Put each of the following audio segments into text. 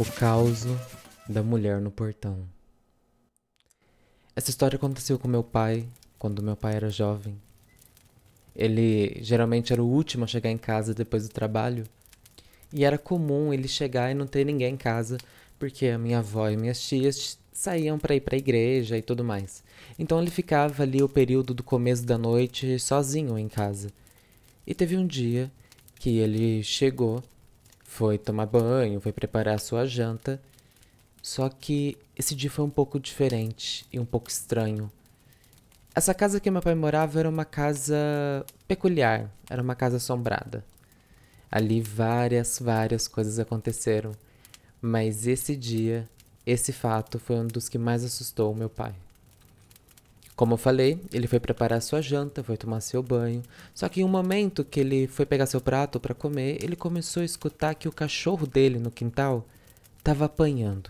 O caos da mulher no portão. Essa história aconteceu com meu pai quando meu pai era jovem. Ele geralmente era o último a chegar em casa depois do trabalho. E era comum ele chegar e não ter ninguém em casa, porque a minha avó e minhas tias saíam para ir para a igreja e tudo mais. Então ele ficava ali o período do começo da noite sozinho em casa. E teve um dia que ele chegou, foi tomar banho, foi preparar a sua janta. Só que esse dia foi um pouco diferente e um pouco estranho. Essa casa que meu pai morava era uma casa peculiar, era uma casa assombrada. Ali várias, várias coisas aconteceram, mas esse dia, esse fato foi um dos que mais assustou meu pai. Como eu falei, ele foi preparar sua janta, foi tomar seu banho. Só que em um momento que ele foi pegar seu prato para comer, ele começou a escutar que o cachorro dele no quintal estava apanhando.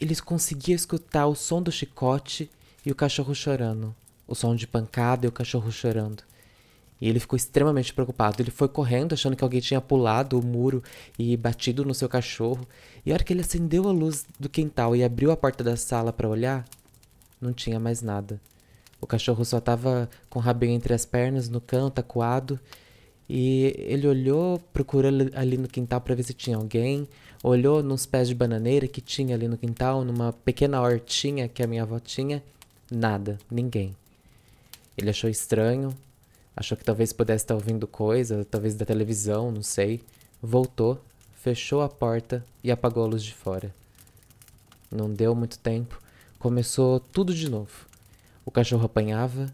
Ele conseguia escutar o som do chicote e o cachorro chorando, o som de pancada e o cachorro chorando. E ele ficou extremamente preocupado. Ele foi correndo, achando que alguém tinha pulado o muro e batido no seu cachorro. E a hora que ele acendeu a luz do quintal e abriu a porta da sala para olhar, não tinha mais nada. O cachorro só estava com o rabinho entre as pernas, no canto, acuado. E ele olhou, procurou ali no quintal para ver se tinha alguém. Olhou nos pés de bananeira que tinha ali no quintal, numa pequena hortinha que a minha avó tinha. Nada, ninguém. Ele achou estranho, achou que talvez pudesse estar ouvindo coisa, talvez da televisão, não sei. Voltou, fechou a porta e apagou a luz de fora. Não deu muito tempo começou tudo de novo. O cachorro apanhava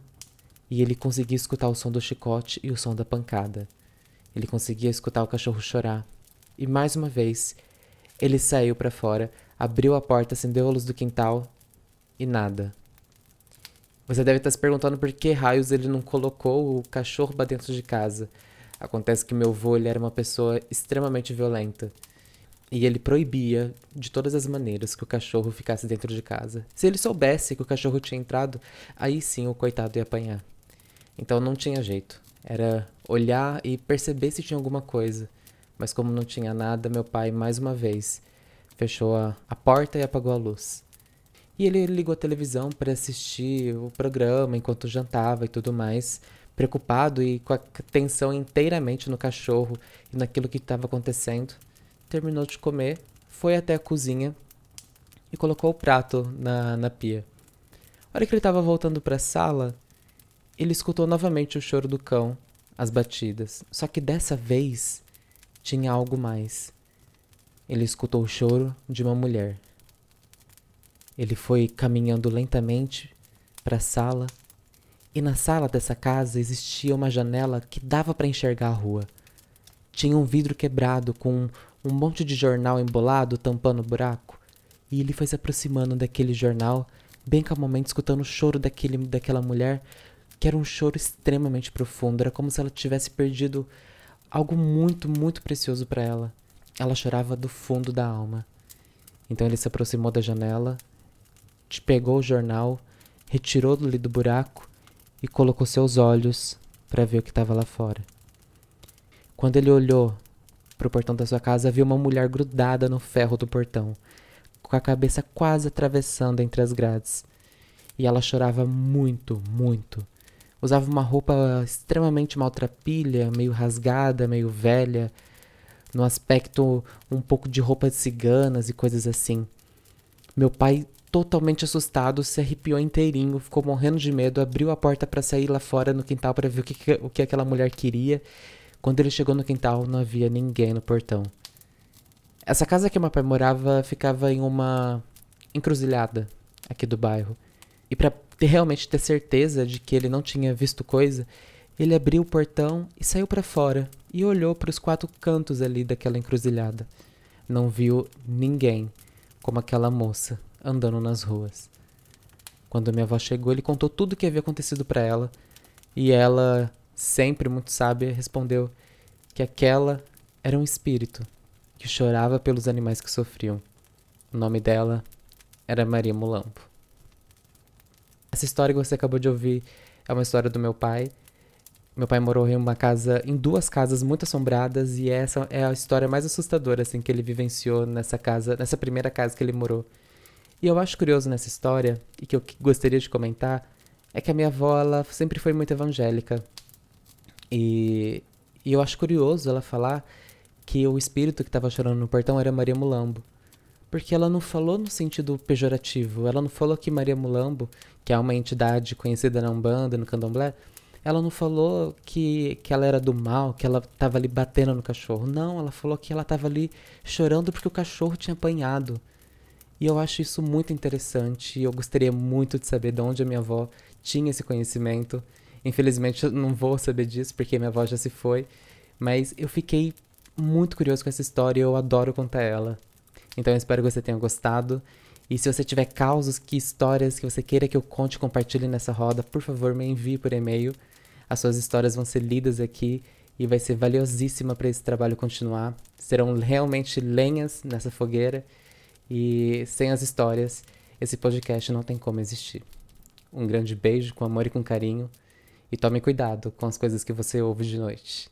e ele conseguia escutar o som do chicote e o som da pancada. Ele conseguia escutar o cachorro chorar. E mais uma vez, ele saiu para fora, abriu a porta, acendeu a luz do quintal e nada. Você deve estar se perguntando por que raios ele não colocou o cachorro para dentro de casa. Acontece que meu avô ele era uma pessoa extremamente violenta. E ele proibia de todas as maneiras que o cachorro ficasse dentro de casa. Se ele soubesse que o cachorro tinha entrado, aí sim o coitado ia apanhar. Então não tinha jeito. Era olhar e perceber se tinha alguma coisa. Mas como não tinha nada, meu pai, mais uma vez, fechou a, a porta e apagou a luz. E ele ligou a televisão para assistir o programa enquanto jantava e tudo mais, preocupado e com a atenção inteiramente no cachorro e naquilo que estava acontecendo terminou de comer, foi até a cozinha e colocou o prato na, na pia. A hora que ele estava voltando para a sala, ele escutou novamente o choro do cão, as batidas. Só que dessa vez tinha algo mais. Ele escutou o choro de uma mulher. Ele foi caminhando lentamente para a sala, e na sala dessa casa existia uma janela que dava para enxergar a rua. Tinha um vidro quebrado com um monte de jornal embolado tampando o buraco, e ele foi se aproximando daquele jornal, bem calmamente escutando o choro daquele, daquela mulher, que era um choro extremamente profundo, era como se ela tivesse perdido algo muito, muito precioso para ela. Ela chorava do fundo da alma. Então ele se aproximou da janela, pegou o jornal, retirou-lhe do buraco e colocou seus olhos para ver o que estava lá fora. Quando ele olhou pro portão da sua casa, viu uma mulher grudada no ferro do portão, com a cabeça quase atravessando entre as grades. E ela chorava muito, muito. Usava uma roupa extremamente maltrapilha, meio rasgada, meio velha, no aspecto um pouco de roupa de ciganas e coisas assim. Meu pai, totalmente assustado, se arrepiou inteirinho, ficou morrendo de medo, abriu a porta para sair lá fora no quintal para ver o que, o que aquela mulher queria quando ele chegou no quintal, não havia ninguém no portão. Essa casa que meu pai morava ficava em uma encruzilhada aqui do bairro. E para realmente ter certeza de que ele não tinha visto coisa, ele abriu o portão e saiu para fora e olhou para os quatro cantos ali daquela encruzilhada. Não viu ninguém, como aquela moça andando nas ruas. Quando minha avó chegou, ele contou tudo o que havia acontecido para ela, e ela sempre muito sábia, respondeu que aquela era um espírito que chorava pelos animais que sofriam. O nome dela era Maria Mulampo. Essa história que você acabou de ouvir é uma história do meu pai, Meu pai morou em uma casa, em duas casas muito assombradas e essa é a história mais assustadora assim que ele vivenciou nessa casa, nessa primeira casa que ele morou. E eu acho curioso nessa história e que eu gostaria de comentar é que a minha avó ela sempre foi muito evangélica. E, e eu acho curioso ela falar que o espírito que estava chorando no portão era Maria Mulambo. Porque ela não falou no sentido pejorativo, ela não falou que Maria Mulambo, que é uma entidade conhecida na Umbanda, no Candomblé, ela não falou que, que ela era do mal, que ela estava ali batendo no cachorro. Não, ela falou que ela estava ali chorando porque o cachorro tinha apanhado. E eu acho isso muito interessante eu gostaria muito de saber de onde a minha avó tinha esse conhecimento. Infelizmente eu não vou saber disso porque minha avó já se foi, mas eu fiquei muito curioso com essa história e eu adoro contar ela. Então eu espero que você tenha gostado. E se você tiver causos, que histórias que você queira que eu conte e compartilhe nessa roda, por favor, me envie por e-mail. As suas histórias vão ser lidas aqui e vai ser valiosíssima para esse trabalho continuar. Serão realmente lenhas nessa fogueira e sem as histórias, esse podcast não tem como existir. Um grande beijo com amor e com carinho e tome cuidado com as coisas que você ouve de noite.